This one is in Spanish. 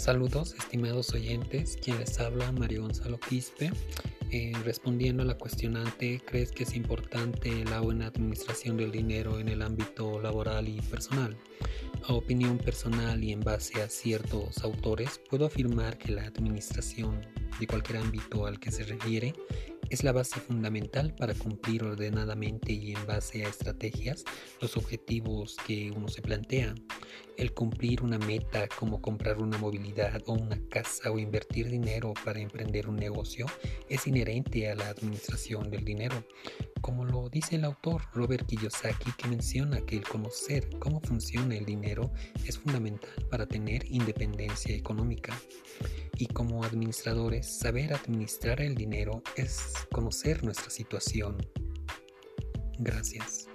Saludos, estimados oyentes. Quien les habla, Mario Gonzalo Quispe. Eh, respondiendo a la cuestionante, ¿crees que es importante la buena administración del dinero en el ámbito laboral y personal? A opinión personal y en base a ciertos autores, puedo afirmar que la administración de cualquier ámbito al que se refiere es la base fundamental para cumplir ordenadamente y en base a estrategias los objetivos que uno se plantea. El cumplir una meta como comprar una movilidad o una casa o invertir dinero para emprender un negocio es inherente a la administración del dinero, como lo dice el autor Robert Kiyosaki que menciona que el conocer cómo funciona el dinero es fundamental para tener independencia económica. Y como administradores, saber administrar el dinero es conocer nuestra situación. Gracias.